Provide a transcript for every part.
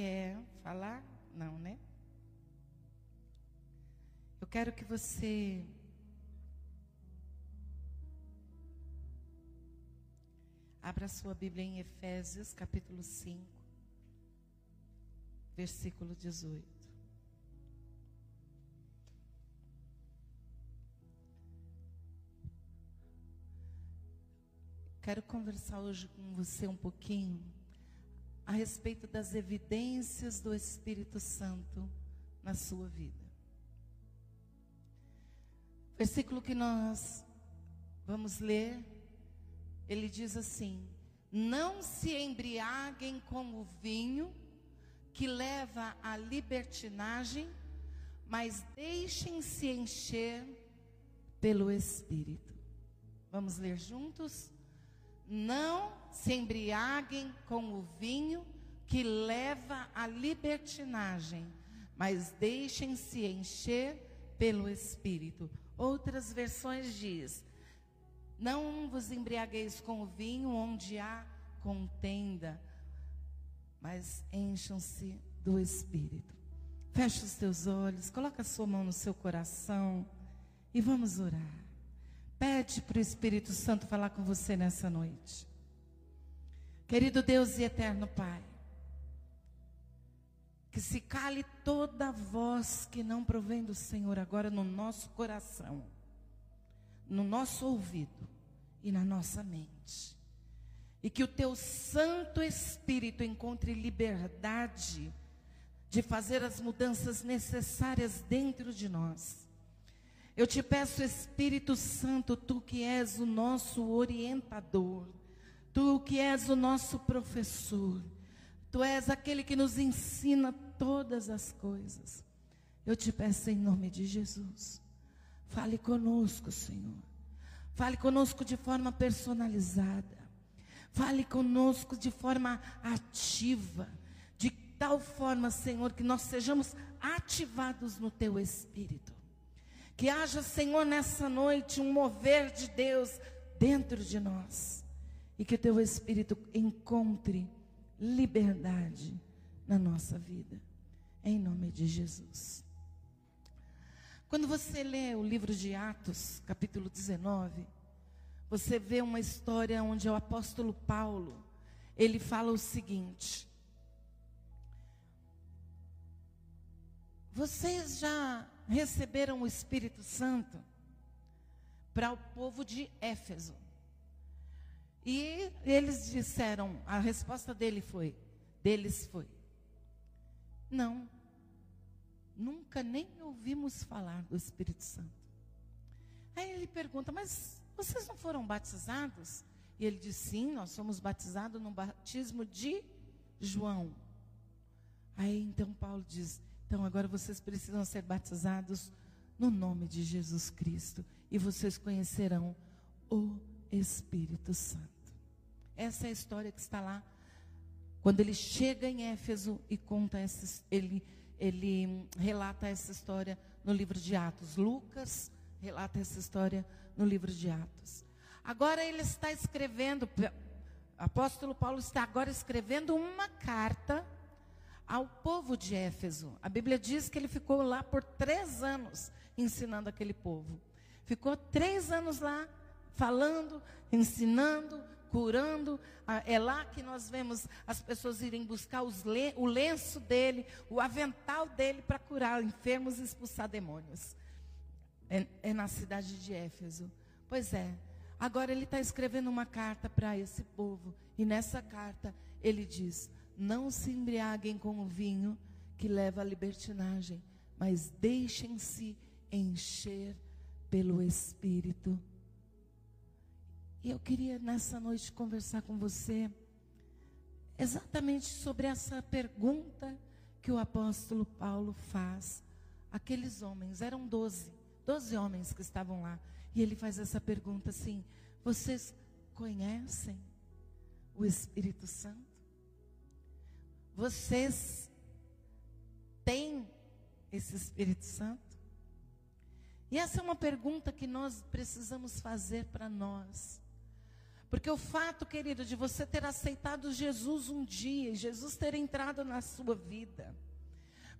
quer falar? Não, né? Eu quero que você abra sua Bíblia em Efésios, capítulo 5, versículo 18. Quero conversar hoje com você um pouquinho a respeito das evidências do Espírito Santo na sua vida. Versículo que nós vamos ler, ele diz assim: Não se embriaguem com o vinho que leva à libertinagem, mas deixem-se encher pelo Espírito. Vamos ler juntos? Não se embriaguem com o vinho que leva à libertinagem, mas deixem-se encher pelo Espírito. Outras versões diz: Não vos embriagueis com o vinho onde há contenda, mas encham-se do Espírito. Feche os teus olhos, coloca a sua mão no seu coração e vamos orar. Pede para o Espírito Santo falar com você nessa noite. Querido Deus e eterno Pai, que se cale toda voz que não provém do Senhor agora no nosso coração, no nosso ouvido e na nossa mente. E que o teu Santo Espírito encontre liberdade de fazer as mudanças necessárias dentro de nós eu te peço, Espírito Santo, tu que és o nosso orientador, tu que és o nosso professor, tu és aquele que nos ensina todas as coisas. Eu te peço em nome de Jesus, fale conosco, Senhor. Fale conosco de forma personalizada. Fale conosco de forma ativa. De tal forma, Senhor, que nós sejamos ativados no teu espírito. Que haja, Senhor, nessa noite um mover de Deus dentro de nós. E que o teu Espírito encontre liberdade na nossa vida. Em nome de Jesus. Quando você lê o livro de Atos, capítulo 19, você vê uma história onde o apóstolo Paulo, ele fala o seguinte: Vocês já receberam o Espírito Santo para o povo de Éfeso. E eles disseram, a resposta dele foi, deles foi: Não. Nunca nem ouvimos falar do Espírito Santo. Aí ele pergunta: "Mas vocês não foram batizados?" E ele diz: "Sim, nós somos batizados no batismo de João." Aí então Paulo diz: então agora vocês precisam ser batizados no nome de Jesus Cristo e vocês conhecerão o Espírito Santo. Essa é a história que está lá. Quando ele chega em Éfeso e conta essa, ele, ele relata essa história no livro de Atos. Lucas relata essa história no livro de Atos. Agora ele está escrevendo, apóstolo Paulo está agora escrevendo uma carta ao povo de Éfeso. A Bíblia diz que ele ficou lá por três anos ensinando aquele povo. Ficou três anos lá falando, ensinando, curando. Ah, é lá que nós vemos as pessoas irem buscar le o lenço dele, o avental dele para curar enfermos e expulsar demônios. É, é na cidade de Éfeso. Pois é. Agora ele está escrevendo uma carta para esse povo. E nessa carta ele diz: não se embriaguem com o vinho que leva à libertinagem, mas deixem-se encher pelo Espírito. E eu queria nessa noite conversar com você exatamente sobre essa pergunta que o apóstolo Paulo faz àqueles homens. Eram doze, doze homens que estavam lá. E ele faz essa pergunta assim: Vocês conhecem o Espírito Santo? Vocês têm esse Espírito Santo? E essa é uma pergunta que nós precisamos fazer para nós. Porque o fato, querido, de você ter aceitado Jesus um dia, Jesus ter entrado na sua vida,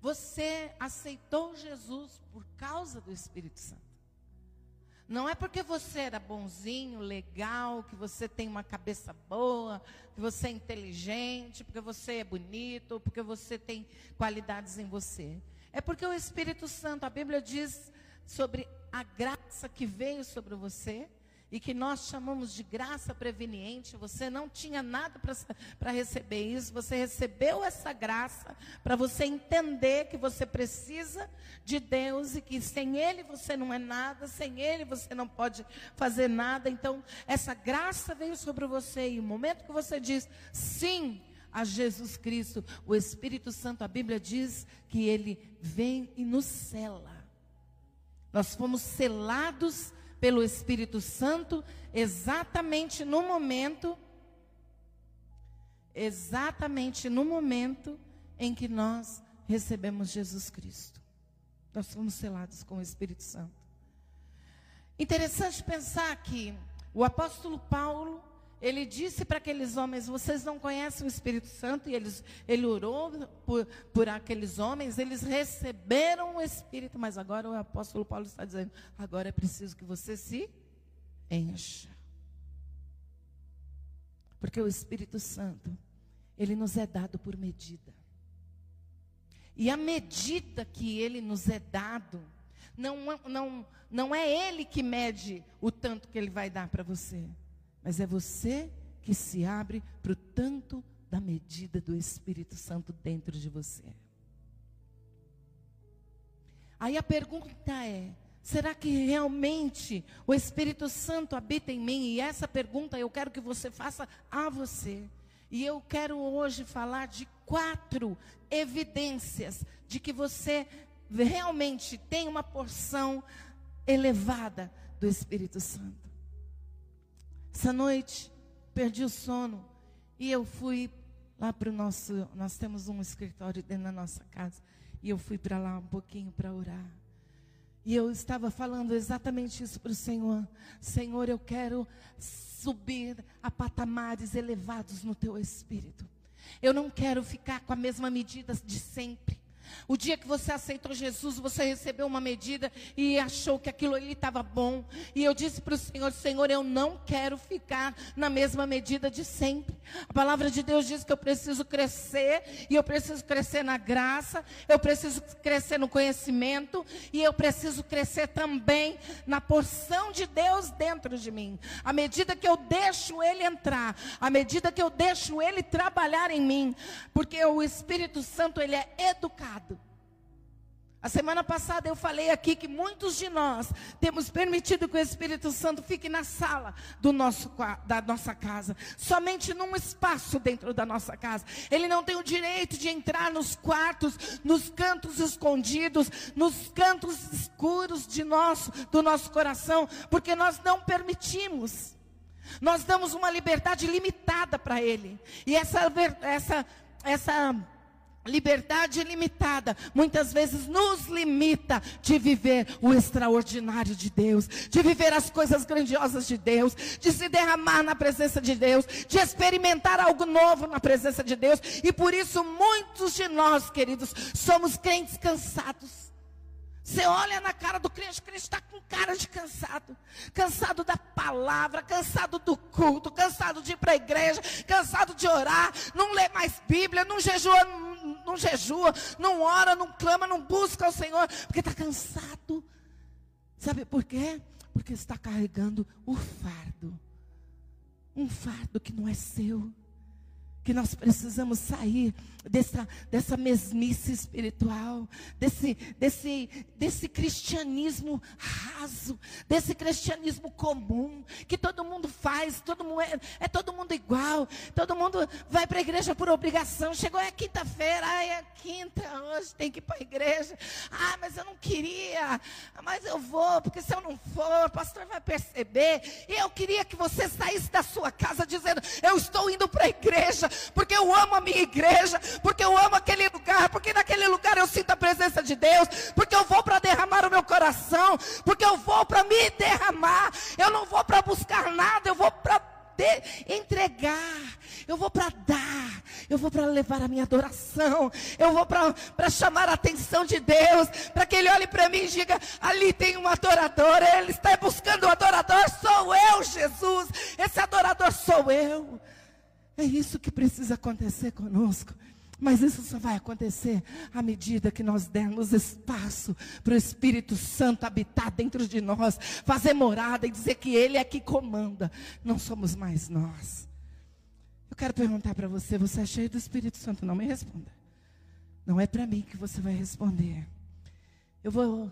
você aceitou Jesus por causa do Espírito Santo. Não é porque você era bonzinho, legal, que você tem uma cabeça boa, que você é inteligente, porque você é bonito, porque você tem qualidades em você. É porque o Espírito Santo, a Bíblia diz sobre a graça que veio sobre você e que nós chamamos de graça preveniente. Você não tinha nada para receber isso, você recebeu essa graça para você entender que você precisa de Deus e que sem Ele você não é nada, sem Ele você não pode fazer nada. Então, essa graça veio sobre você e o momento que você diz sim a Jesus Cristo, o Espírito Santo, a Bíblia diz que ele vem e nos cela. Nós fomos selados pelo Espírito Santo exatamente no momento exatamente no momento em que nós recebemos Jesus Cristo. Nós fomos selados com o Espírito Santo. Interessante pensar que o apóstolo Paulo ele disse para aqueles homens: Vocês não conhecem o Espírito Santo? E eles, ele orou por, por aqueles homens, eles receberam o Espírito, mas agora o apóstolo Paulo está dizendo: Agora é preciso que você se encha. Porque o Espírito Santo, ele nos é dado por medida. E a medida que ele nos é dado, não, não, não é ele que mede o tanto que ele vai dar para você. Mas é você que se abre para o tanto da medida do Espírito Santo dentro de você. Aí a pergunta é: será que realmente o Espírito Santo habita em mim? E essa pergunta eu quero que você faça a você. E eu quero hoje falar de quatro evidências de que você realmente tem uma porção elevada do Espírito Santo. Essa noite, perdi o sono e eu fui lá para o nosso. Nós temos um escritório dentro da nossa casa. E eu fui para lá um pouquinho para orar. E eu estava falando exatamente isso para o Senhor. Senhor, eu quero subir a patamares elevados no teu espírito. Eu não quero ficar com a mesma medida de sempre. O dia que você aceitou Jesus, você recebeu uma medida e achou que aquilo ali estava bom. E eu disse para o Senhor: Senhor, eu não quero ficar na mesma medida de sempre. A palavra de Deus diz que eu preciso crescer, e eu preciso crescer na graça, eu preciso crescer no conhecimento, e eu preciso crescer também na porção de Deus dentro de mim. À medida que eu deixo Ele entrar, à medida que eu deixo Ele trabalhar em mim, porque o Espírito Santo, Ele é educado. A semana passada eu falei aqui que muitos de nós temos permitido que o Espírito Santo fique na sala do nosso, da nossa casa, somente num espaço dentro da nossa casa. Ele não tem o direito de entrar nos quartos, nos cantos escondidos, nos cantos escuros de nosso, do nosso coração, porque nós não permitimos. Nós damos uma liberdade limitada para ele. E essa essa essa Liberdade limitada muitas vezes nos limita de viver o extraordinário de Deus, de viver as coisas grandiosas de Deus, de se derramar na presença de Deus, de experimentar algo novo na presença de Deus. E por isso muitos de nós, queridos, somos crentes cansados. Você olha na cara do crente, o crente está com cara de cansado. Cansado da palavra, cansado do culto, cansado de ir para a igreja, cansado de orar, não lê mais Bíblia, não jejua, não, jejua, não ora, não clama, não busca o Senhor, porque está cansado. Sabe por quê? Porque está carregando o fardo. Um fardo que não é seu que nós precisamos sair dessa, dessa mesmice espiritual, desse, desse, desse cristianismo raso, desse cristianismo comum, que todo mundo faz, todo mundo é, é todo mundo igual, todo mundo vai para a igreja por obrigação. Chegou é quinta-feira, ai, é quinta, hoje tem que ir para a igreja. Ah, mas eu não queria, mas eu vou, porque se eu não for, o pastor vai perceber. E eu queria que você saísse da sua casa dizendo: Eu estou indo para a igreja, porque eu amo a minha igreja, porque eu amo aquele lugar, porque naquele lugar eu sinto a presença de Deus, porque eu vou para derramar o meu coração, porque eu vou para me derramar, eu não vou para buscar nada, eu vou para entregar, eu vou para dar, eu vou para levar a minha adoração, eu vou para chamar a atenção de Deus, para que Ele olhe para mim e diga: ali tem um adorador, Ele está buscando um adorador, sou eu, Jesus, esse adorador sou eu. É isso que precisa acontecer conosco. Mas isso só vai acontecer à medida que nós dermos espaço para o Espírito Santo habitar dentro de nós, fazer morada e dizer que Ele é que comanda. Não somos mais nós. Eu quero perguntar para você: você é cheio do Espírito Santo? Não me responda. Não é para mim que você vai responder. Eu vou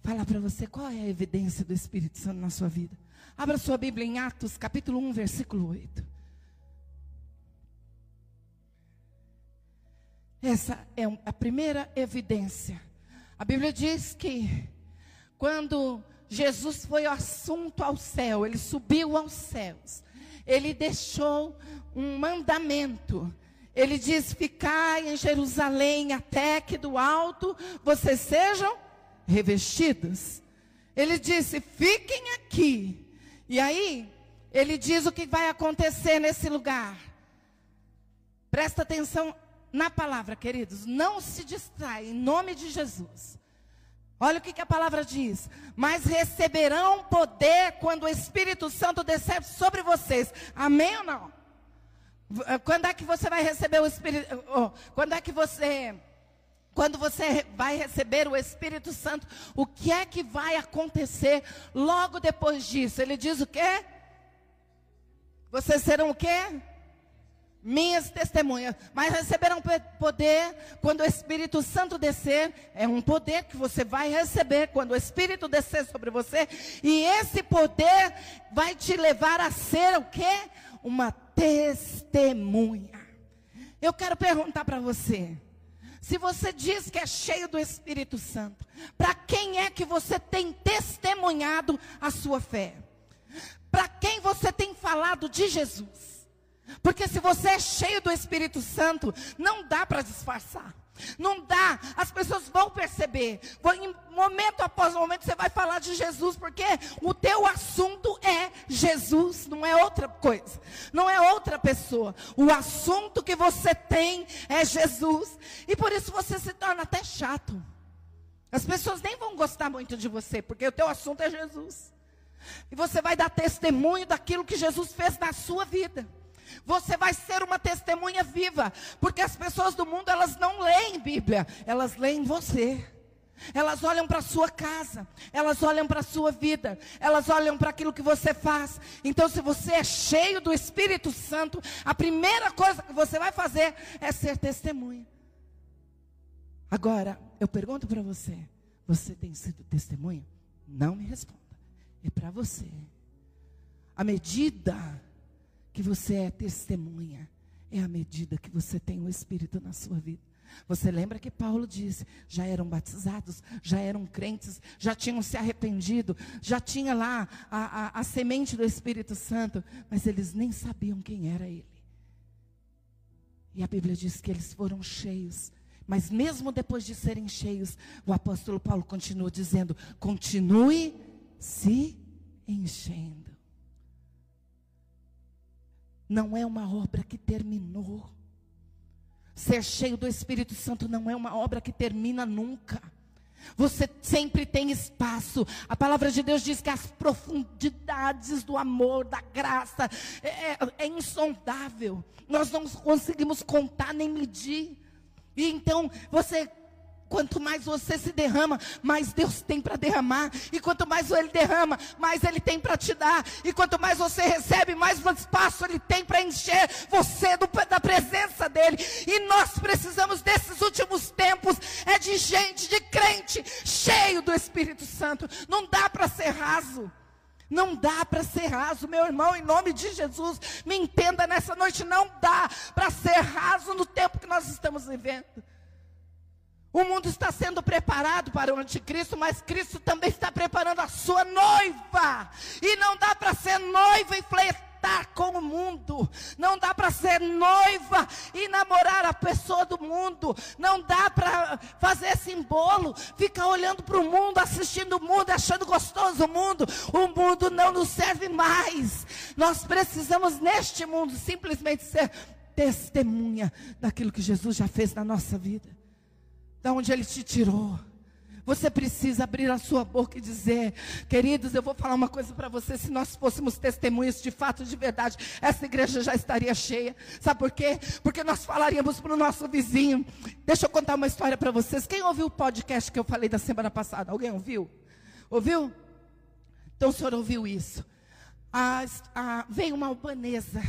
falar para você qual é a evidência do Espírito Santo na sua vida. Abra sua Bíblia em Atos, capítulo 1, versículo 8. Essa é a primeira evidência. A Bíblia diz que quando Jesus foi assunto ao céu, ele subiu aos céus, ele deixou um mandamento. Ele diz: Ficai em Jerusalém até que do alto vocês sejam revestidos. Ele disse: Fiquem aqui. E aí, ele diz o que vai acontecer nesse lugar. Presta atenção na palavra, queridos, não se distrai, em nome de Jesus. Olha o que, que, a palavra diz. Mas receberão poder quando o Espírito Santo descer sobre vocês. Amém ou não? Eh, quando é que você vai receber o Espírito? Oh, quando é que você. Quando você vai receber o Espírito Santo, o que é que vai acontecer logo depois disso? Ele diz o quê? Vocês serão o quê? Minhas testemunhas, mas receberão poder quando o Espírito Santo descer, é um poder que você vai receber quando o Espírito descer sobre você, e esse poder vai te levar a ser o quê? Uma testemunha. Eu quero perguntar para você, se você diz que é cheio do Espírito Santo, para quem é que você tem testemunhado a sua fé? Para quem você tem falado de Jesus? Porque se você é cheio do Espírito Santo, não dá para disfarçar. Não dá, as pessoas vão perceber. Momento após momento você vai falar de Jesus, porque o teu assunto é Jesus, não é outra coisa, não é outra pessoa. O assunto que você tem é Jesus, e por isso você se torna até chato. As pessoas nem vão gostar muito de você, porque o teu assunto é Jesus. E você vai dar testemunho daquilo que Jesus fez na sua vida. Você vai ser uma testemunha viva, porque as pessoas do mundo elas não leem Bíblia, elas leem você. Elas olham para a sua casa, elas olham para a sua vida, elas olham para aquilo que você faz. Então, se você é cheio do Espírito Santo, a primeira coisa que você vai fazer é ser testemunha. Agora, eu pergunto para você: você tem sido testemunha? Não me responda. É para você. A medida que você é testemunha é a medida que você tem o Espírito na sua vida. Você lembra que Paulo disse: já eram batizados, já eram crentes, já tinham se arrependido, já tinha lá a, a, a semente do Espírito Santo, mas eles nem sabiam quem era ele. E a Bíblia diz que eles foram cheios. Mas mesmo depois de serem cheios, o apóstolo Paulo continua dizendo: continue se enchendo não é uma obra que terminou. Ser cheio do Espírito Santo não é uma obra que termina nunca. Você sempre tem espaço. A palavra de Deus diz que as profundidades do amor, da graça, é, é, é insondável. Nós não conseguimos contar nem medir. E então você Quanto mais você se derrama, mais Deus tem para derramar. E quanto mais Ele derrama, mais Ele tem para te dar. E quanto mais você recebe, mais espaço Ele tem para encher você do, da presença dEle. E nós precisamos desses últimos tempos é de gente, de crente, cheio do Espírito Santo. Não dá para ser raso. Não dá para ser raso, meu irmão, em nome de Jesus, me entenda nessa noite, não dá para ser raso no tempo que nós estamos vivendo. O mundo está sendo preparado para o anticristo, mas Cristo também está preparando a sua noiva. E não dá para ser noiva e estar com o mundo. Não dá para ser noiva e namorar a pessoa do mundo. Não dá para fazer simbolo, ficar olhando para o mundo, assistindo o mundo, achando gostoso o mundo. O mundo não nos serve mais. Nós precisamos neste mundo simplesmente ser testemunha daquilo que Jesus já fez na nossa vida. Da onde ele te tirou você precisa abrir a sua boca e dizer, queridos, eu vou falar uma coisa para você, se nós fôssemos testemunhas de fato, de verdade, essa igreja já estaria cheia. Sabe por quê? Porque nós falaríamos para o nosso vizinho. Deixa eu contar uma história para vocês. Quem ouviu o podcast que eu falei da semana passada? Alguém ouviu? Ouviu? Então o senhor ouviu isso. A, a, veio uma albanesa.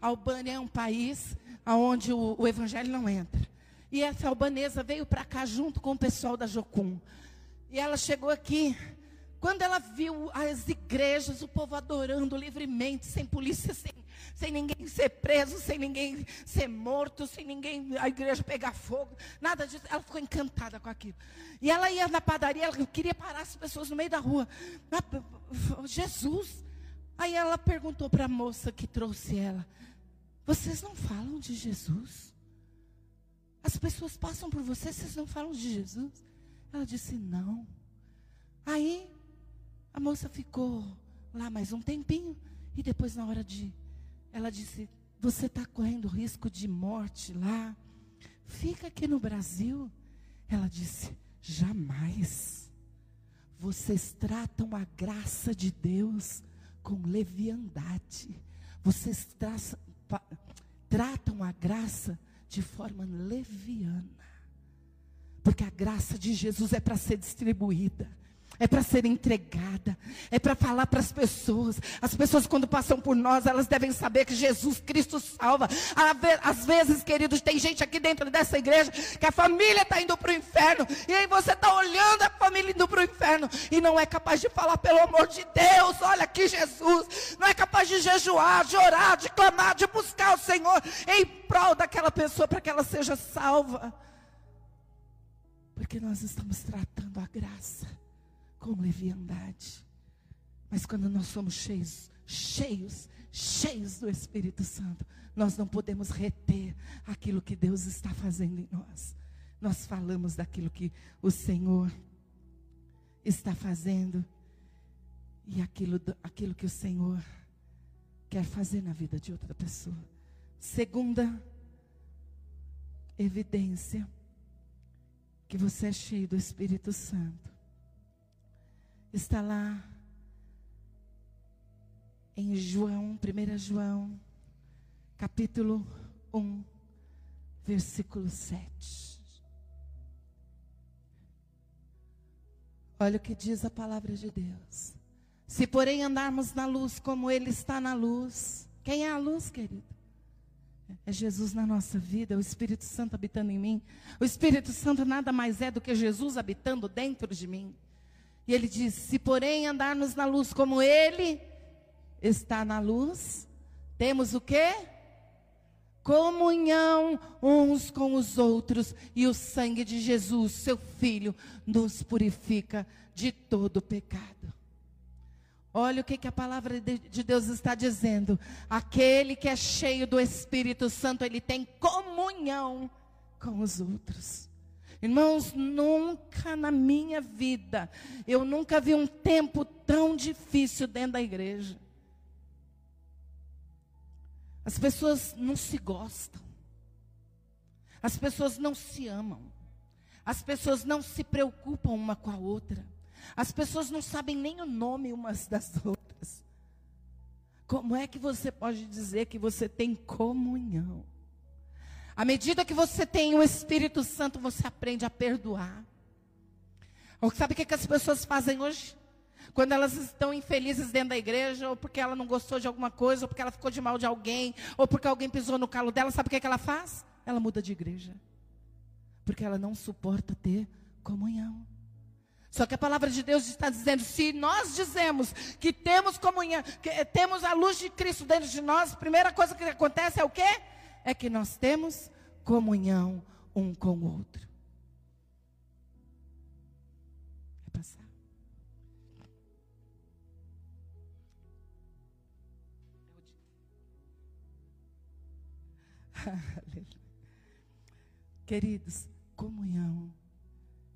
A Albânia é um país onde o, o evangelho não entra. E essa albanesa veio para cá junto com o pessoal da Jocum. E ela chegou aqui. Quando ela viu as igrejas, o povo adorando livremente, sem polícia, sem, sem ninguém ser preso, sem ninguém ser morto, sem ninguém, a igreja pegar fogo, nada disso. Ela ficou encantada com aquilo. E ela ia na padaria, ela queria parar as pessoas no meio da rua. Ah, Jesus. Aí ela perguntou para a moça que trouxe ela: Vocês não falam de Jesus? As pessoas passam por você, vocês não falam de Jesus? Ela disse: Não. Aí a moça ficou lá mais um tempinho. E depois, na hora de. Ela disse: Você está correndo risco de morte lá. Fica aqui no Brasil. Ela disse: Jamais. Vocês tratam a graça de Deus com leviandade. Vocês tratam a graça de forma leviana. Porque a graça de Jesus é para ser distribuída é para ser entregada, é para falar para as pessoas. As pessoas, quando passam por nós, elas devem saber que Jesus Cristo salva. Às vezes, queridos, tem gente aqui dentro dessa igreja que a família está indo para o inferno, e aí você está olhando a família indo para o inferno e não é capaz de falar, pelo amor de Deus, olha aqui Jesus, não é capaz de jejuar, de orar, de clamar, de buscar o Senhor em prol daquela pessoa para que ela seja salva. Porque nós estamos tratando a graça com leviandade. Mas quando nós somos cheios, cheios, cheios do Espírito Santo, nós não podemos reter aquilo que Deus está fazendo em nós. Nós falamos daquilo que o Senhor está fazendo e aquilo, aquilo que o Senhor quer fazer na vida de outra pessoa. Segunda evidência que você é cheio do Espírito Santo está lá em João, 1 João, capítulo 1, versículo 7. Olha o que diz a palavra de Deus. Se porém andarmos na luz como Ele está na luz, quem é a luz, querido? É Jesus na nossa vida, é o Espírito Santo habitando em mim. O Espírito Santo nada mais é do que Jesus habitando dentro de mim. E ele diz: Se porém andarmos na luz como ele está na luz, temos o quê? Comunhão uns com os outros, e o sangue de Jesus, seu Filho, nos purifica de todo pecado. Olha o que, que a palavra de Deus está dizendo. Aquele que é cheio do Espírito Santo, ele tem comunhão com os outros. Irmãos, nunca na minha vida, eu nunca vi um tempo tão difícil dentro da igreja. As pessoas não se gostam. As pessoas não se amam. As pessoas não se preocupam uma com a outra. As pessoas não sabem nem o nome umas das outras. Como é que você pode dizer que você tem comunhão? À medida que você tem o Espírito Santo, você aprende a perdoar. Sabe o que, que as pessoas fazem hoje? Quando elas estão infelizes dentro da igreja, ou porque ela não gostou de alguma coisa, ou porque ela ficou de mal de alguém, ou porque alguém pisou no calo dela, sabe o que, que ela faz? Ela muda de igreja. Porque ela não suporta ter comunhão. Só que a palavra de Deus está dizendo: se nós dizemos que temos comunhão, que temos a luz de Cristo dentro de nós, a primeira coisa que acontece é o quê? É que nós temos comunhão um com o outro. Vai passar. Queridos, comunhão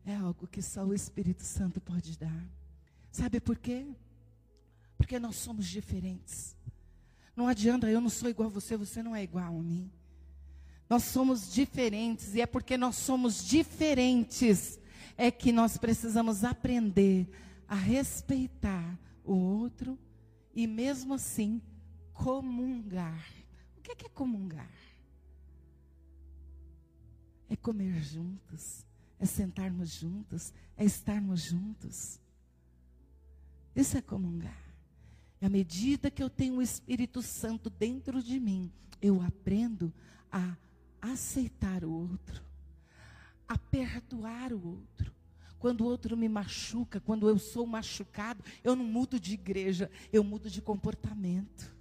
é algo que só o Espírito Santo pode dar. Sabe por quê? Porque nós somos diferentes. Não adianta, eu não sou igual a você, você não é igual a mim. Nós somos diferentes e é porque nós somos diferentes é que nós precisamos aprender a respeitar o outro e mesmo assim comungar. O que é, que é comungar? É comer juntos, é sentarmos juntos, é estarmos juntos. Isso é comungar. E à medida que eu tenho o Espírito Santo dentro de mim, eu aprendo a aceitar o outro, a perdoar o outro. Quando o outro me machuca, quando eu sou machucado, eu não mudo de igreja, eu mudo de comportamento.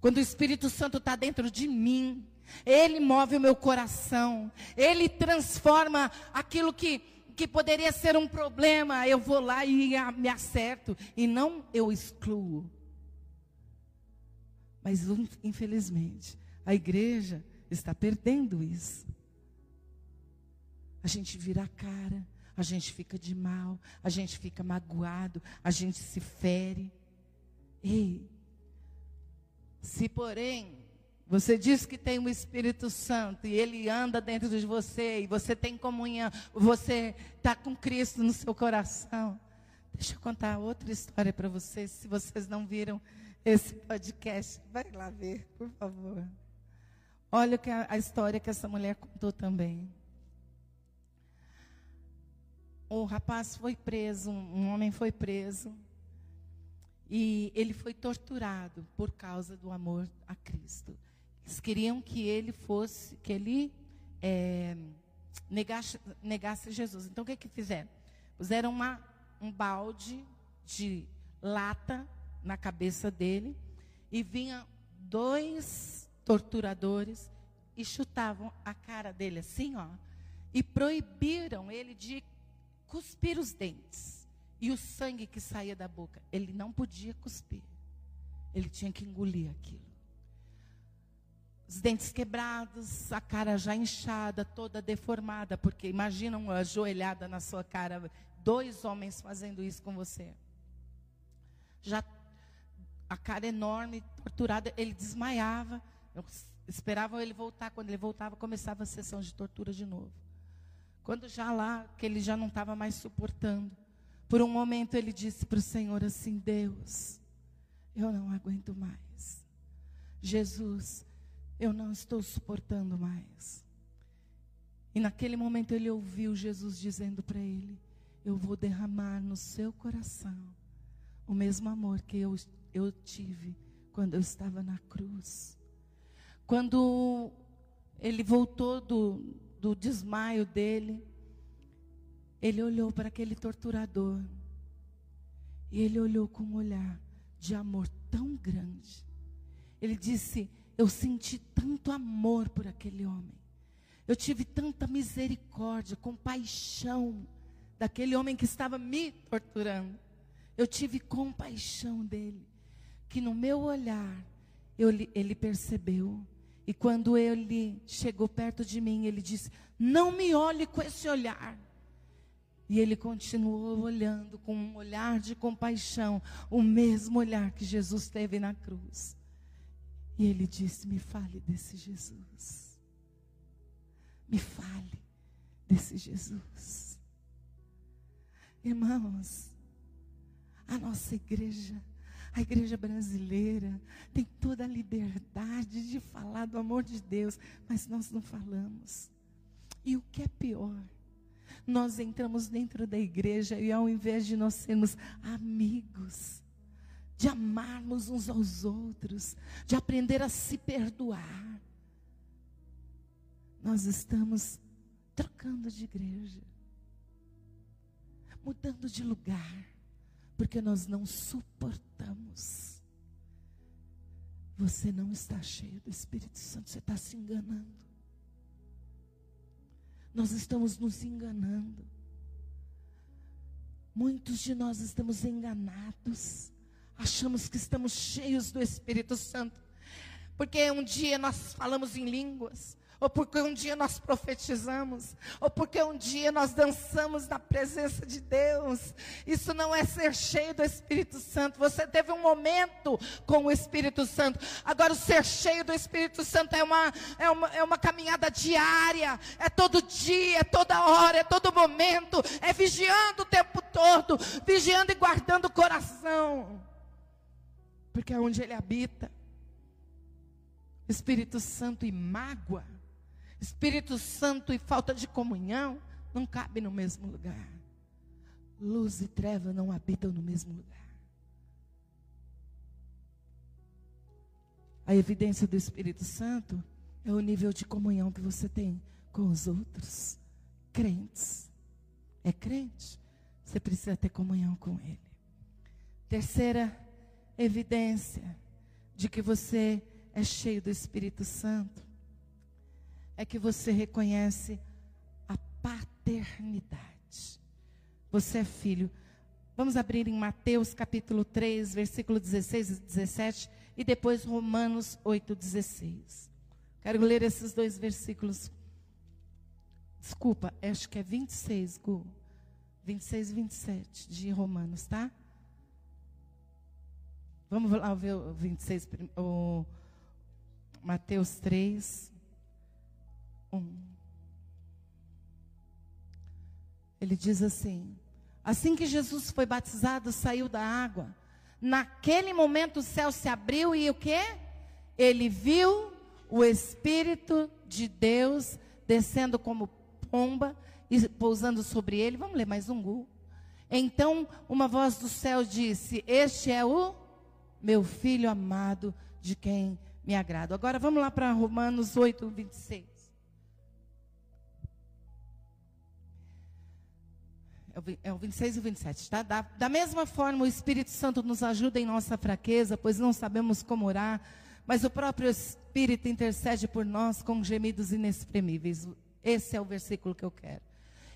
Quando o Espírito Santo está dentro de mim, ele move o meu coração, ele transforma aquilo que, que poderia ser um problema, eu vou lá e me acerto, e não eu excluo. Mas, infelizmente, a igreja está perdendo isso. A gente vira a cara, a gente fica de mal, a gente fica magoado, a gente se fere. Ei, se porém você diz que tem o Espírito Santo e ele anda dentro de você e você tem comunhão, você está com Cristo no seu coração. Deixa eu contar outra história para vocês, se vocês não viram esse podcast. Vai lá ver, por favor. Olha a, a história que essa mulher contou também. O rapaz foi preso, um homem foi preso. E ele foi torturado por causa do amor a Cristo. Eles queriam que ele fosse, que ele é, negasse, negasse, Jesus. Então o que que fizeram? Puseram uma, um balde de lata na cabeça dele e vinha dois torturadores e chutavam a cara dele assim, ó, e proibiram ele de cuspir os dentes e o sangue que saía da boca. Ele não podia cuspir. Ele tinha que engolir aquilo os dentes quebrados, a cara já inchada, toda deformada, porque imagina uma ajoelhada na sua cara, dois homens fazendo isso com você. Já a cara enorme, torturada, ele desmaiava. Eu esperava ele voltar, quando ele voltava, começava a sessão de tortura de novo. Quando já lá, que ele já não estava mais suportando, por um momento ele disse para o Senhor assim: Deus, eu não aguento mais. Jesus, eu não estou suportando mais. E naquele momento ele ouviu Jesus dizendo para ele: Eu vou derramar no seu coração o mesmo amor que eu, eu tive quando eu estava na cruz. Quando ele voltou do, do desmaio dele, ele olhou para aquele torturador. E ele olhou com um olhar de amor tão grande. Ele disse: eu senti tanto amor por aquele homem. Eu tive tanta misericórdia, compaixão daquele homem que estava me torturando. Eu tive compaixão dele, que no meu olhar eu, ele percebeu. E quando ele chegou perto de mim, ele disse: Não me olhe com esse olhar. E ele continuou olhando com um olhar de compaixão, o mesmo olhar que Jesus teve na cruz. E ele disse: Me fale desse Jesus. Me fale desse Jesus. Irmãos, a nossa igreja, a igreja brasileira, tem toda a liberdade de falar do amor de Deus, mas nós não falamos. E o que é pior, nós entramos dentro da igreja e ao invés de nós sermos amigos, de amarmos uns aos outros, de aprender a se perdoar. Nós estamos trocando de igreja, mudando de lugar, porque nós não suportamos. Você não está cheio do Espírito Santo, você está se enganando. Nós estamos nos enganando. Muitos de nós estamos enganados achamos que estamos cheios do Espírito Santo. porque um dia nós falamos em línguas, ou porque um dia nós profetizamos, ou porque um dia nós dançamos na presença de Deus. Isso não é ser cheio do Espírito Santo. Você teve um momento com o Espírito Santo. Agora, o ser cheio do Espírito Santo é uma, é uma, é uma caminhada diária, é todo dia, é toda hora, é todo momento, é vigiando o tempo todo, vigiando e guardando o coração, porque é onde Ele habita. Espírito Santo e mágoa Espírito Santo e falta de comunhão não cabe no mesmo lugar. Luz e treva não habitam no mesmo lugar. A evidência do Espírito Santo é o nível de comunhão que você tem com os outros crentes. É crente? Você precisa ter comunhão com ele. Terceira evidência de que você é cheio do Espírito Santo é que você reconhece a paternidade. Você é filho. Vamos abrir em Mateus capítulo 3, versículo 16 e 17 e depois Romanos 8, 16. Quero ler esses dois versículos. Desculpa, acho que é 26, Gu. 26 e 27 de Romanos, tá? Vamos lá ver o 26, o Mateus 3, 1. Ele diz assim: Assim que Jesus foi batizado, saiu da água. Naquele momento o céu se abriu e o que? Ele viu o Espírito de Deus descendo como pomba e pousando sobre ele. Vamos ler mais um gol. Então uma voz do céu disse: Este é o meu filho amado, de quem me agrado. Agora vamos lá para Romanos 8, 26. É o 26 e o 27, tá? Da, da mesma forma, o Espírito Santo nos ajuda em nossa fraqueza, pois não sabemos como orar, mas o próprio Espírito intercede por nós com gemidos inexprimíveis. Esse é o versículo que eu quero.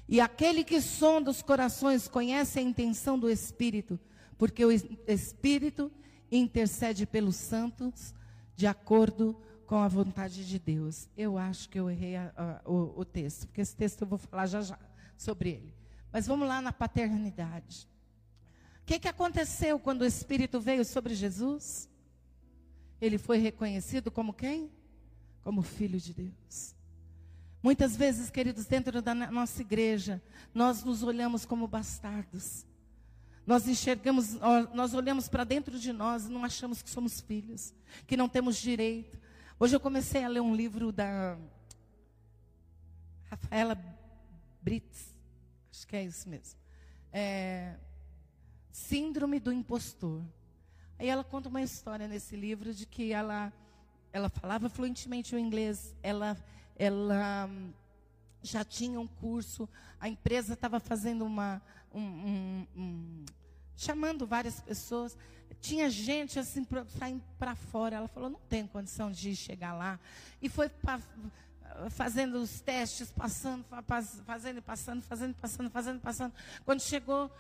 E aquele que sonda os corações conhece a intenção do Espírito, porque o Espírito intercede pelos santos de acordo com a vontade de Deus. Eu acho que eu errei a, a, o, o texto, porque esse texto eu vou falar já já sobre ele. Mas vamos lá na paternidade. O que, que aconteceu quando o Espírito veio sobre Jesus? Ele foi reconhecido como quem? Como filho de Deus. Muitas vezes, queridos, dentro da nossa igreja, nós nos olhamos como bastardos. Nós enxergamos, nós olhamos para dentro de nós e não achamos que somos filhos, que não temos direito. Hoje eu comecei a ler um livro da Rafaela Brits, Acho que é isso mesmo. É, síndrome do impostor. Aí ela conta uma história nesse livro de que ela, ela falava fluentemente o inglês, ela, ela hum, já tinha um curso, a empresa estava fazendo uma. Um, um, um, chamando várias pessoas. Tinha gente assim para fora. Ela falou: não tem condição de chegar lá. E foi para fazendo os testes, passando, fazendo, passando, fazendo, passando, fazendo, passando. Quando chegou,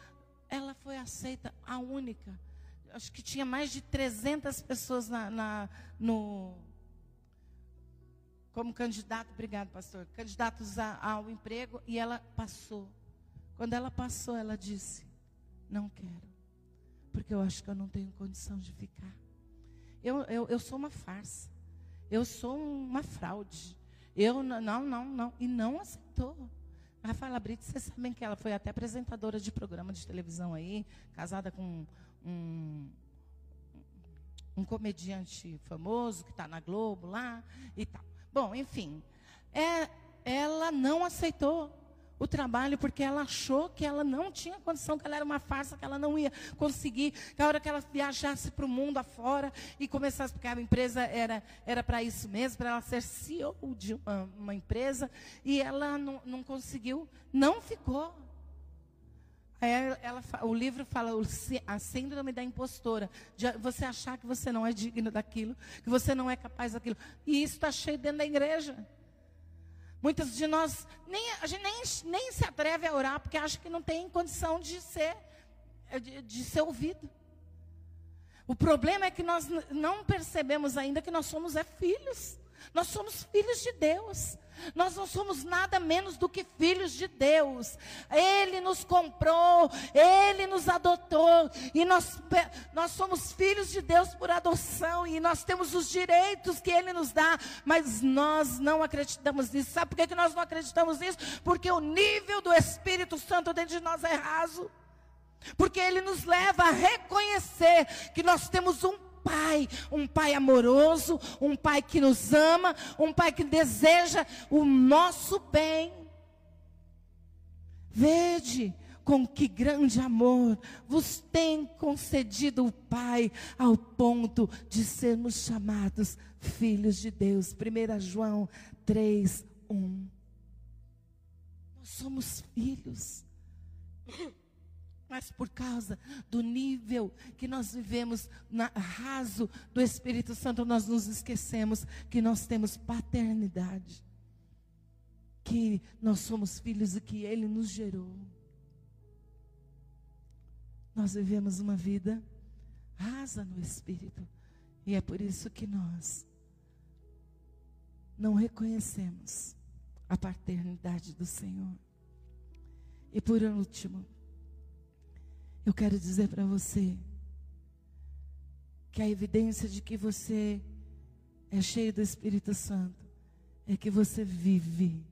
ela foi aceita, a única. Acho que tinha mais de 300 pessoas na, na no como candidato, obrigado, pastor, candidatos a, ao emprego, e ela passou. Quando ela passou, ela disse: Não quero, porque eu acho que eu não tenho condição de ficar. Eu, eu, eu sou uma farsa, eu sou uma fraude. Eu não, não, não. E não aceitou. Rafaela Brito, vocês sabem que ela foi até apresentadora de programa de televisão aí, casada com um, um comediante famoso que está na Globo lá e tal. Bom, enfim, é, ela não aceitou o trabalho porque ela achou que ela não tinha condição, que ela era uma farsa, que ela não ia conseguir, que a hora que ela viajasse para o mundo afora e começasse, porque a empresa era era para isso mesmo, para ela ser CEO de uma, uma empresa, e ela não, não conseguiu, não ficou. Ela, ela, o livro fala a síndrome da impostora, de você achar que você não é digno daquilo, que você não é capaz daquilo. E isso está cheio dentro da igreja. Muitas de nós, nem, a gente nem, nem se atreve a orar, porque acha que não tem condição de ser, de, de ser ouvido. O problema é que nós não percebemos ainda que nós somos é filhos. Nós somos filhos de Deus. Nós não somos nada menos do que filhos de Deus. Ele nos comprou, Ele nos adotou, e nós, nós somos filhos de Deus por adoção, e nós temos os direitos que Ele nos dá, mas nós não acreditamos nisso. Sabe por que, que nós não acreditamos nisso? Porque o nível do Espírito Santo dentro de nós é raso. Porque Ele nos leva a reconhecer que nós temos um pai, um pai amoroso, um pai que nos ama, um pai que deseja o nosso bem. Vede com que grande amor vos tem concedido o Pai ao ponto de sermos chamados filhos de Deus. 1 João 3, 1. Nós somos filhos mas por causa do nível que nós vivemos na, raso do Espírito Santo, nós nos esquecemos que nós temos paternidade, que nós somos filhos e que Ele nos gerou. Nós vivemos uma vida rasa no Espírito, e é por isso que nós não reconhecemos a paternidade do Senhor. E por último, eu quero dizer para você que a evidência de que você é cheio do Espírito Santo é que você vive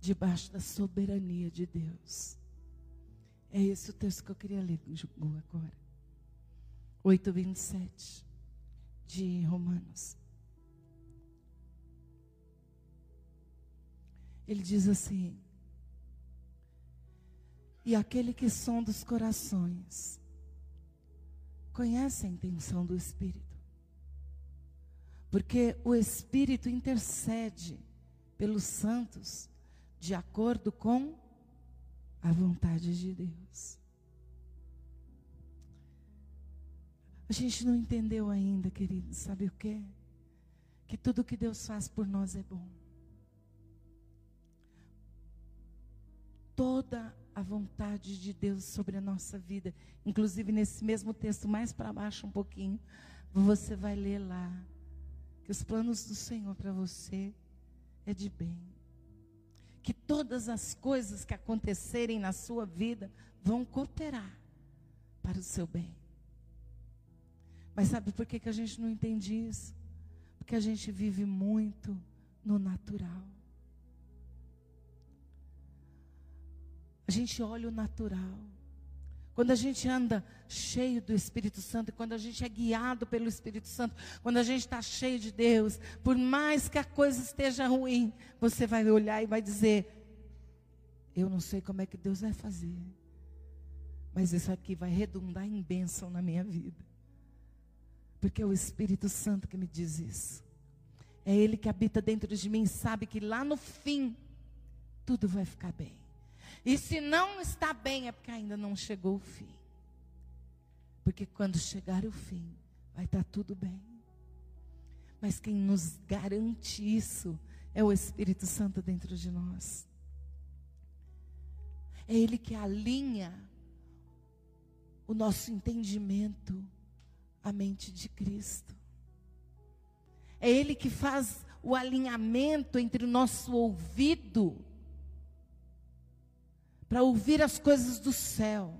debaixo da soberania de Deus. É esse o texto que eu queria ler agora. 8:27 de Romanos. Ele diz assim: e aquele que sonda os corações conhece a intenção do Espírito. Porque o Espírito intercede pelos santos de acordo com a vontade de Deus. A gente não entendeu ainda, querido, sabe o que? Que tudo que Deus faz por nós é bom. Toda a vontade de Deus sobre a nossa vida. Inclusive, nesse mesmo texto, mais para baixo um pouquinho, você vai ler lá que os planos do Senhor para você é de bem. Que todas as coisas que acontecerem na sua vida vão cooperar para o seu bem. Mas sabe por que, que a gente não entende isso? Porque a gente vive muito no natural. A gente olha o natural. Quando a gente anda cheio do Espírito Santo, quando a gente é guiado pelo Espírito Santo, quando a gente está cheio de Deus, por mais que a coisa esteja ruim, você vai olhar e vai dizer: Eu não sei como é que Deus vai fazer, mas isso aqui vai redundar em bênção na minha vida, porque é o Espírito Santo que me diz isso. É Ele que habita dentro de mim, sabe que lá no fim, tudo vai ficar bem. E se não está bem, é porque ainda não chegou o fim. Porque quando chegar o fim, vai estar tudo bem. Mas quem nos garante isso é o Espírito Santo dentro de nós. É Ele que alinha o nosso entendimento à mente de Cristo. É Ele que faz o alinhamento entre o nosso ouvido para ouvir as coisas do céu.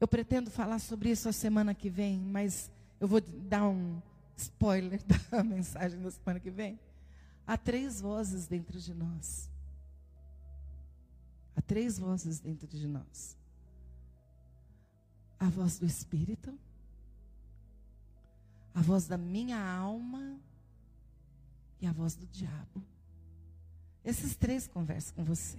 Eu pretendo falar sobre isso a semana que vem, mas eu vou dar um spoiler da mensagem da semana que vem. Há três vozes dentro de nós. Há três vozes dentro de nós: a voz do Espírito, a voz da minha alma e a voz do diabo. Esses três conversam com você.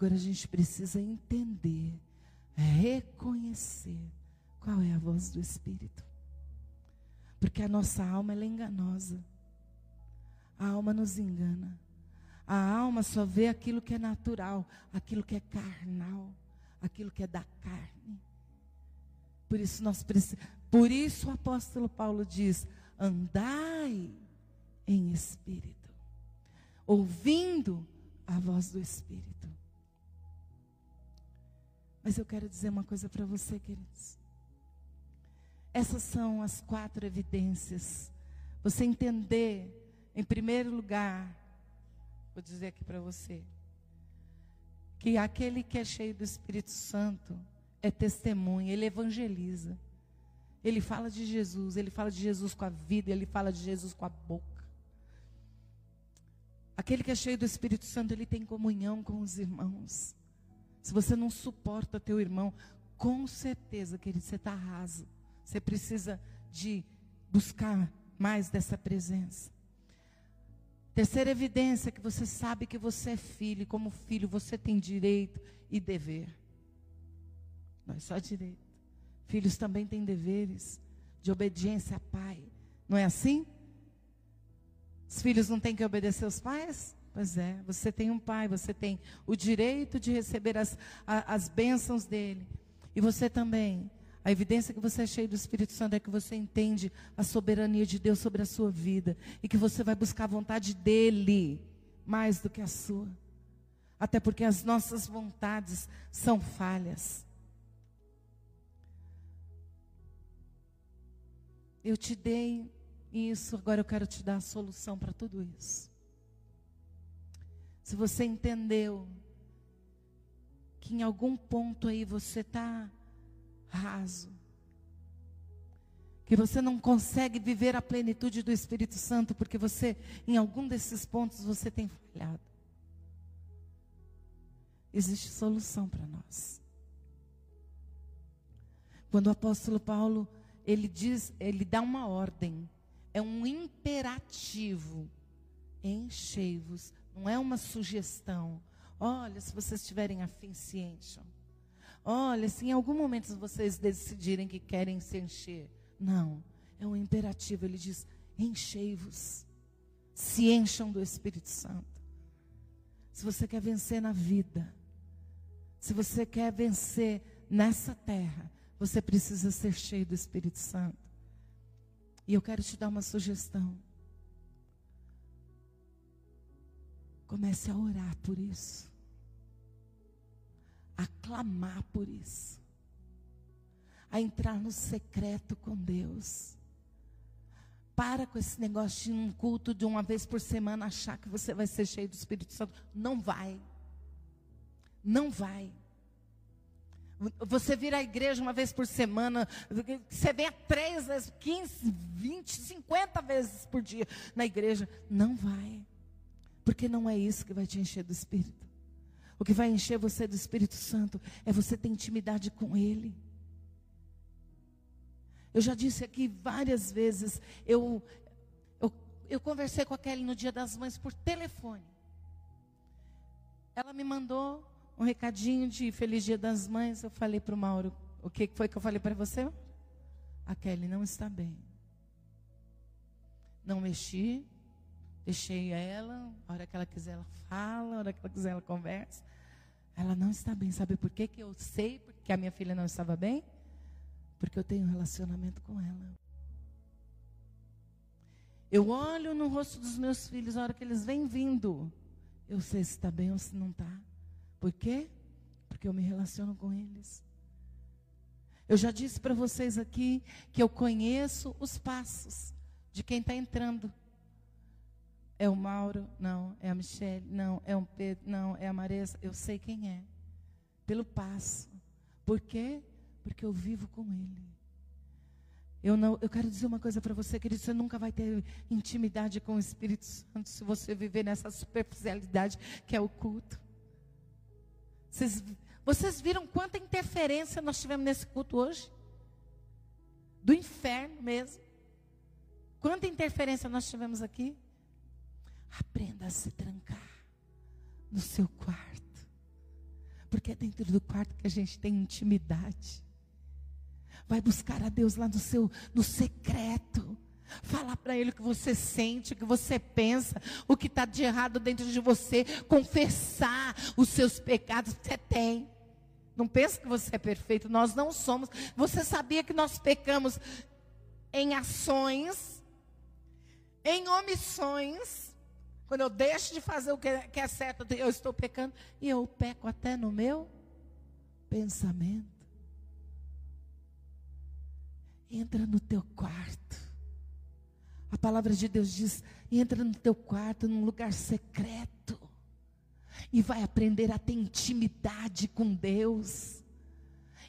Agora a gente precisa entender, reconhecer qual é a voz do Espírito. Porque a nossa alma é enganosa. A alma nos engana. A alma só vê aquilo que é natural, aquilo que é carnal, aquilo que é da carne. Por isso nós precisamos, por isso o apóstolo Paulo diz: andai em espírito, ouvindo a voz do Espírito. Mas eu quero dizer uma coisa para você, queridos. Essas são as quatro evidências. Você entender, em primeiro lugar, vou dizer aqui para você, que aquele que é cheio do Espírito Santo é testemunha, ele evangeliza. Ele fala de Jesus, ele fala de Jesus com a vida, ele fala de Jesus com a boca. Aquele que é cheio do Espírito Santo, ele tem comunhão com os irmãos. Se você não suporta teu irmão, com certeza, querido, você está raso. Você precisa de buscar mais dessa presença. Terceira evidência que você sabe que você é filho, e como filho você tem direito e dever. Não é só direito. Filhos também têm deveres de obediência a pai. Não é assim? Os filhos não têm que obedecer aos pais? Pois é, você tem um pai, você tem o direito de receber as, a, as bênçãos dele. E você também. A evidência que você é cheio do Espírito Santo é que você entende a soberania de Deus sobre a sua vida. E que você vai buscar a vontade dele mais do que a sua. Até porque as nossas vontades são falhas. Eu te dei isso, agora eu quero te dar a solução para tudo isso. Se você entendeu que em algum ponto aí você está raso, que você não consegue viver a plenitude do Espírito Santo porque você, em algum desses pontos, você tem falhado. Existe solução para nós. Quando o apóstolo Paulo, ele diz, ele dá uma ordem, é um imperativo. Enchei-vos não é uma sugestão. Olha, se vocês tiverem afim, se encham. Olha, se em algum momento vocês decidirem que querem se encher. Não, é um imperativo. Ele diz: enchei-vos. Se encham do Espírito Santo. Se você quer vencer na vida, se você quer vencer nessa terra, você precisa ser cheio do Espírito Santo. E eu quero te dar uma sugestão. Comece a orar por isso. A clamar por isso. A entrar no secreto com Deus. Para com esse negócio de um culto de uma vez por semana achar que você vai ser cheio do Espírito Santo. Não vai. Não vai. Você vir à igreja uma vez por semana, você vem três vezes, 15, 20, 50 vezes por dia na igreja. Não vai. Porque não é isso que vai te encher do Espírito. O que vai encher você do Espírito Santo é você ter intimidade com Ele. Eu já disse aqui várias vezes, eu, eu, eu conversei com a Kelly no dia das mães por telefone. Ela me mandou um recadinho de Feliz Dia das Mães. Eu falei para o Mauro, o que foi que eu falei para você? A Kelly não está bem. Não mexi, Deixei ela, a hora que ela quiser ela fala, a hora que ela quiser ela conversa. Ela não está bem. Sabe por que, que eu sei porque a minha filha não estava bem? Porque eu tenho um relacionamento com ela. Eu olho no rosto dos meus filhos a hora que eles vêm vindo. Eu sei se está bem ou se não está. Por quê? Porque eu me relaciono com eles. Eu já disse para vocês aqui que eu conheço os passos de quem está entrando. É o Mauro? Não. É a Michelle? Não. É o Pedro? Não. É a Maresa? Eu sei quem é. Pelo passo. Por quê? Porque eu vivo com ele. Eu, não, eu quero dizer uma coisa para você, querido. Você nunca vai ter intimidade com o Espírito Santo se você viver nessa superficialidade que é o culto. Vocês, vocês viram quanta interferência nós tivemos nesse culto hoje? Do inferno mesmo. Quanta interferência nós tivemos aqui? Aprenda a se trancar no seu quarto. Porque é dentro do quarto que a gente tem intimidade. Vai buscar a Deus lá no seu no secreto. Falar para Ele o que você sente, o que você pensa, o que está de errado dentro de você. Confessar os seus pecados. Você tem. Não pensa que você é perfeito. Nós não somos. Você sabia que nós pecamos em ações, em omissões quando eu deixo de fazer o que é certo, eu estou pecando e eu peco até no meu pensamento. Entra no teu quarto. A palavra de Deus diz: entra no teu quarto, num lugar secreto, e vai aprender a ter intimidade com Deus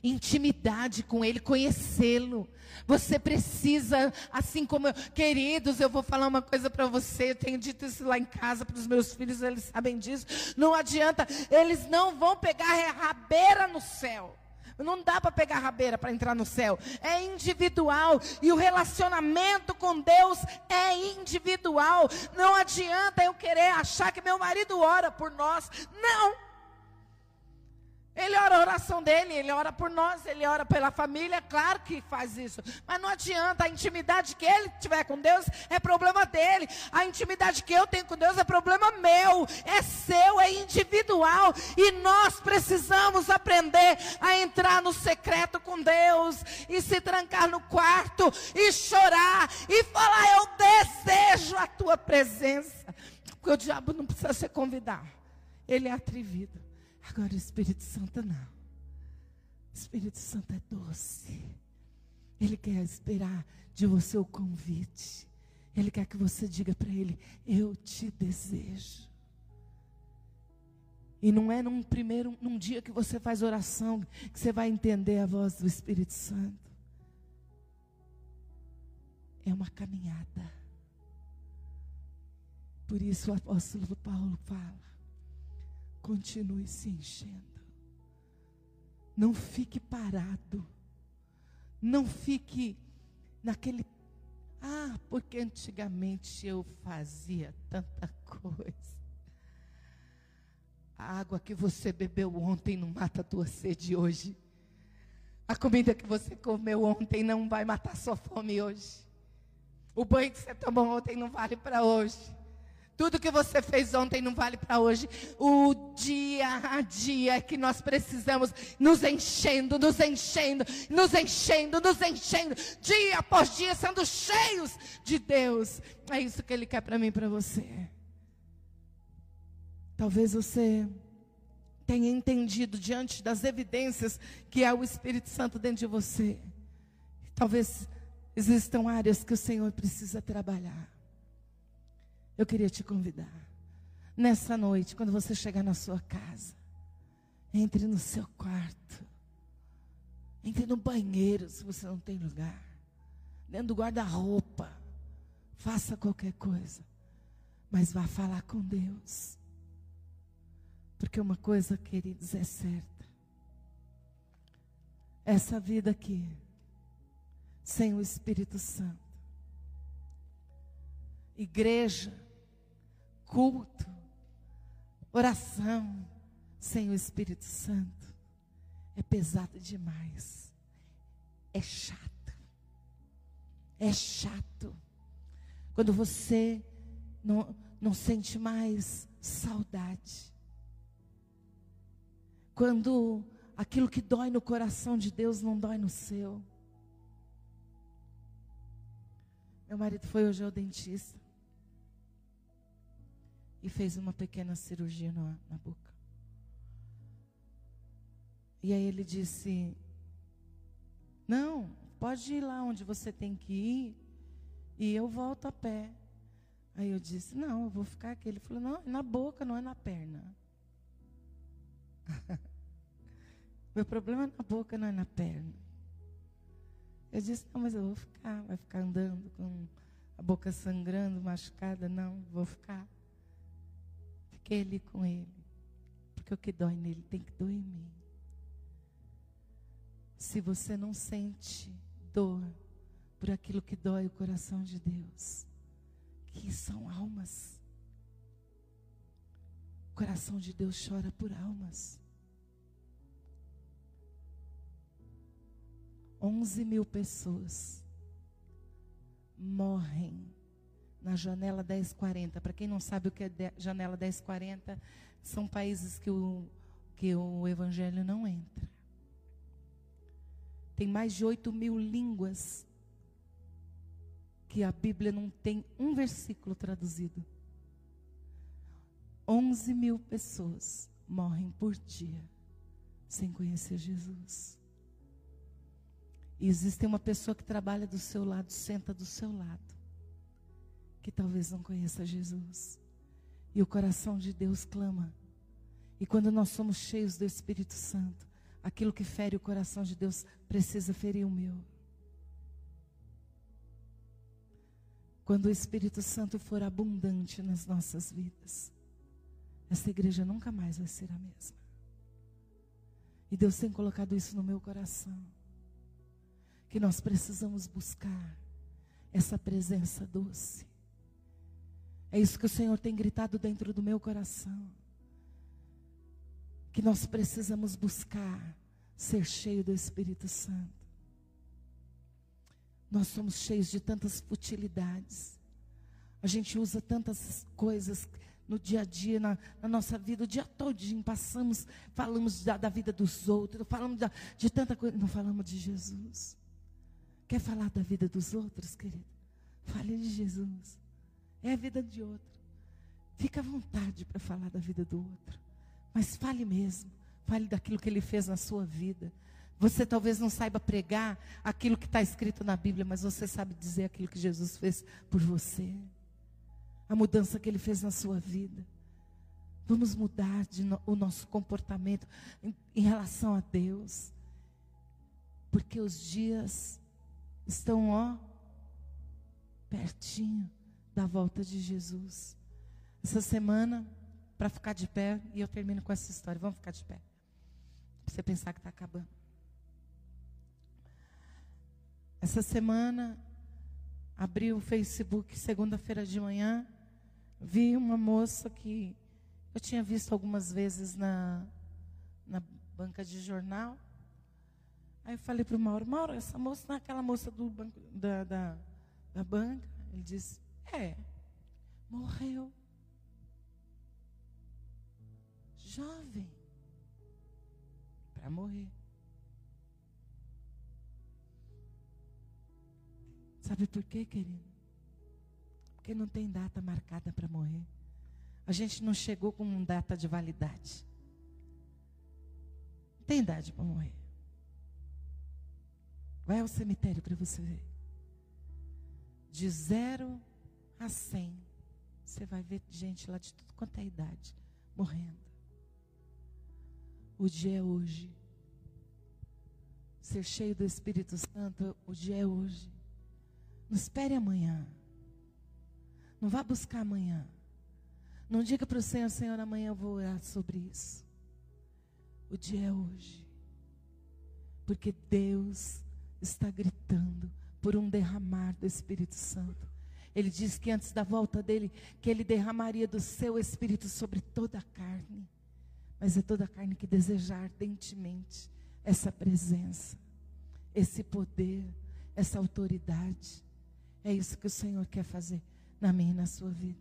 intimidade com Ele, conhecê-lo. Você precisa, assim como eu, queridos, eu vou falar uma coisa para você. Eu tenho dito isso lá em casa para os meus filhos, eles sabem disso. Não adianta, eles não vão pegar rabeira no céu. Não dá para pegar rabeira para entrar no céu. É individual. E o relacionamento com Deus é individual. Não adianta eu querer achar que meu marido ora por nós. Não. Ele ora a oração dele, ele ora por nós, ele ora pela família, claro que faz isso. Mas não adianta, a intimidade que ele tiver com Deus é problema dele. A intimidade que eu tenho com Deus é problema meu, é seu, é individual. E nós precisamos aprender a entrar no secreto com Deus e se trancar no quarto e chorar e falar: Eu desejo a tua presença. Porque o diabo não precisa ser convidar, ele é atrevido. Agora o Espírito Santo não. O Espírito Santo é doce. Ele quer esperar de você o convite. Ele quer que você diga para ele: Eu te desejo. E não é num primeiro, num dia que você faz oração, que você vai entender a voz do Espírito Santo. É uma caminhada. Por isso o apóstolo Paulo fala: continue se enchendo. Não fique parado. Não fique naquele. Ah, porque antigamente eu fazia tanta coisa. A água que você bebeu ontem não mata a tua sede hoje. A comida que você comeu ontem não vai matar sua fome hoje. O banho que você tomou ontem não vale para hoje. Tudo que você fez ontem não vale para hoje. O dia a dia que nós precisamos nos enchendo, nos enchendo, nos enchendo, nos enchendo, dia após dia, sendo cheios de Deus. É isso que Ele quer para mim e para você. Talvez você tenha entendido diante das evidências que é o Espírito Santo dentro de você. Talvez existam áreas que o Senhor precisa trabalhar. Eu queria te convidar. Nessa noite, quando você chegar na sua casa, entre no seu quarto. Entre no banheiro, se você não tem lugar. Dentro do guarda-roupa. Faça qualquer coisa. Mas vá falar com Deus. Porque uma coisa, queridos, é certa. Essa vida aqui, sem o Espírito Santo, igreja, culto, oração sem o Espírito Santo é pesado demais. É chato. É chato. Quando você não, não sente mais saudade. Quando aquilo que dói no coração de Deus não dói no seu. Meu marido foi hoje ao dentista e fez uma pequena cirurgia na, na boca. E aí ele disse: Não, pode ir lá onde você tem que ir e eu volto a pé. Aí eu disse: Não, eu vou ficar aqui. Ele falou: Não, é na boca, não é na perna. Meu problema é na boca, não é na perna. Eu disse: Não, mas eu vou ficar. Vai ficar andando com a boca sangrando, machucada? Não, vou ficar. Ali com ele. Porque o que dói nele tem que doer em mim. Se você não sente dor por aquilo que dói o coração de Deus, que são almas. O coração de Deus chora por almas. Onze mil pessoas morrem na janela 1040. Para quem não sabe o que é janela 1040, são países que o, que o evangelho não entra. Tem mais de 8 mil línguas que a Bíblia não tem um versículo traduzido. 11 mil pessoas morrem por dia sem conhecer Jesus. E existe uma pessoa que trabalha do seu lado, senta do seu lado, que talvez não conheça Jesus. E o coração de Deus clama. E quando nós somos cheios do Espírito Santo, aquilo que fere o coração de Deus precisa ferir o meu. Quando o Espírito Santo for abundante nas nossas vidas, essa igreja nunca mais vai ser a mesma. E Deus tem colocado isso no meu coração. Que nós precisamos buscar essa presença doce. É isso que o Senhor tem gritado dentro do meu coração. Que nós precisamos buscar ser cheio do Espírito Santo. Nós somos cheios de tantas futilidades. A gente usa tantas coisas no dia a dia, na, na nossa vida, o dia todinho passamos, falamos da, da vida dos outros, falamos da, de tanta coisa, não falamos de Jesus. Quer falar da vida dos outros, querido? Fale de Jesus. É a vida de outro. Fica à vontade para falar da vida do outro. Mas fale mesmo. Fale daquilo que ele fez na sua vida. Você talvez não saiba pregar aquilo que está escrito na Bíblia, mas você sabe dizer aquilo que Jesus fez por você. A mudança que ele fez na sua vida. Vamos mudar no, o nosso comportamento em, em relação a Deus. Porque os dias estão, ó, pertinho da volta de Jesus. Essa semana, para ficar de pé, e eu termino com essa história. Vamos ficar de pé. Para você pensar que está acabando. Essa semana, abri o Facebook segunda-feira de manhã, vi uma moça que eu tinha visto algumas vezes na, na banca de jornal. Aí eu falei para o Mauro, Mauro, essa moça não é aquela moça do banco, da, da, da banca? Ele disse, é, morreu. Jovem, para morrer. Sabe por quê, querido? Porque não tem data marcada para morrer. A gente não chegou com data de validade. Não tem idade para morrer. Vai ao cemitério para você ver. De zero a cem, você vai ver gente lá de tudo quanto é idade morrendo. O dia é hoje. Ser cheio do Espírito Santo, o dia é hoje. Não espere amanhã. Não vá buscar amanhã. Não diga para o Senhor, Senhor, amanhã eu vou orar sobre isso. O dia é hoje. Porque Deus está gritando por um derramar do Espírito Santo. Ele diz que antes da volta dele, que ele derramaria do seu Espírito sobre toda a carne. Mas é toda a carne que desejar ardentemente essa presença, esse poder, essa autoridade. É isso que o Senhor quer fazer na minha e na sua vida.